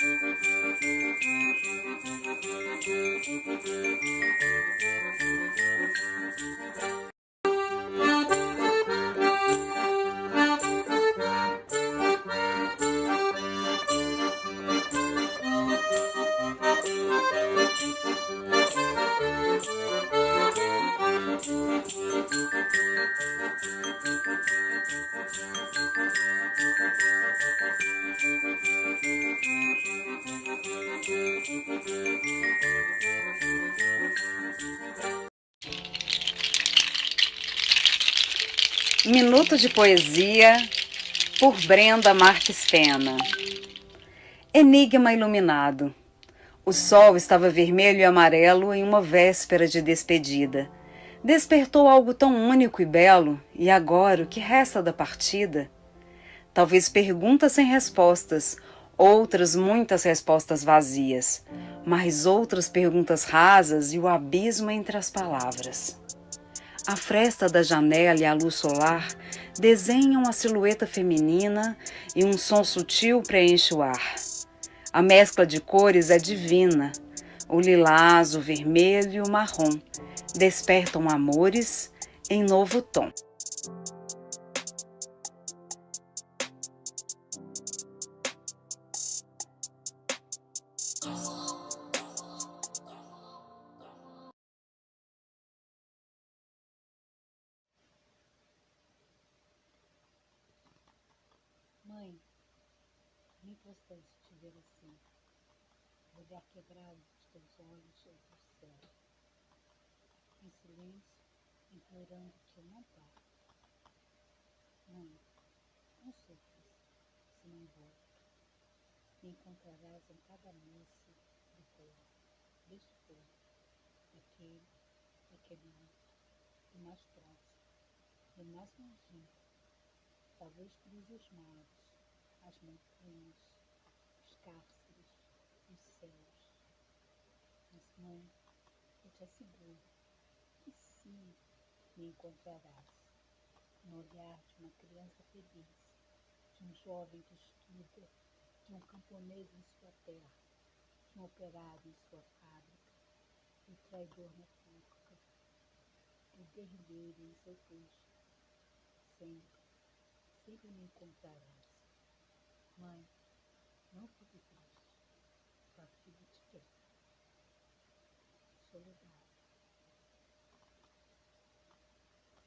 Thank you. Minuto de Poesia por Brenda Marques Pena. Enigma iluminado. O sol estava vermelho e amarelo em uma véspera de despedida. Despertou algo tão único e belo, e agora o que resta da partida? Talvez perguntas sem respostas, outras muitas respostas vazias, mas outras perguntas rasas e o abismo entre as palavras. A fresta da janela e a luz solar desenham a silhueta feminina e um som sutil preenche o ar. A mescla de cores é divina. O lilás, o vermelho e o marrom despertam amores em novo tom. Mãe, nem você te ver assim, olhar quebrado dos teus olhos sobre o céu, em silêncio, implorando que eu não pare. Mãe, não sofras. se não encontrarás em cada missa do povo, deste povo, daquele, daquele outro, e mais próximo, e mais longínquo, talvez cruze os mares, as montanhas, os cárceres, os céus. Mas, mãe, eu te asseguro que sim me encontrarás no olhar de uma criança feliz, de um jovem que estuda, de um camponês em sua terra, de um operário em sua fábrica, do traidor na turca, do guerrilheiro em seu peixe. Sempre, sempre me encontrarás. Mãe, não fique triste. Sua filha te quer. Soledade.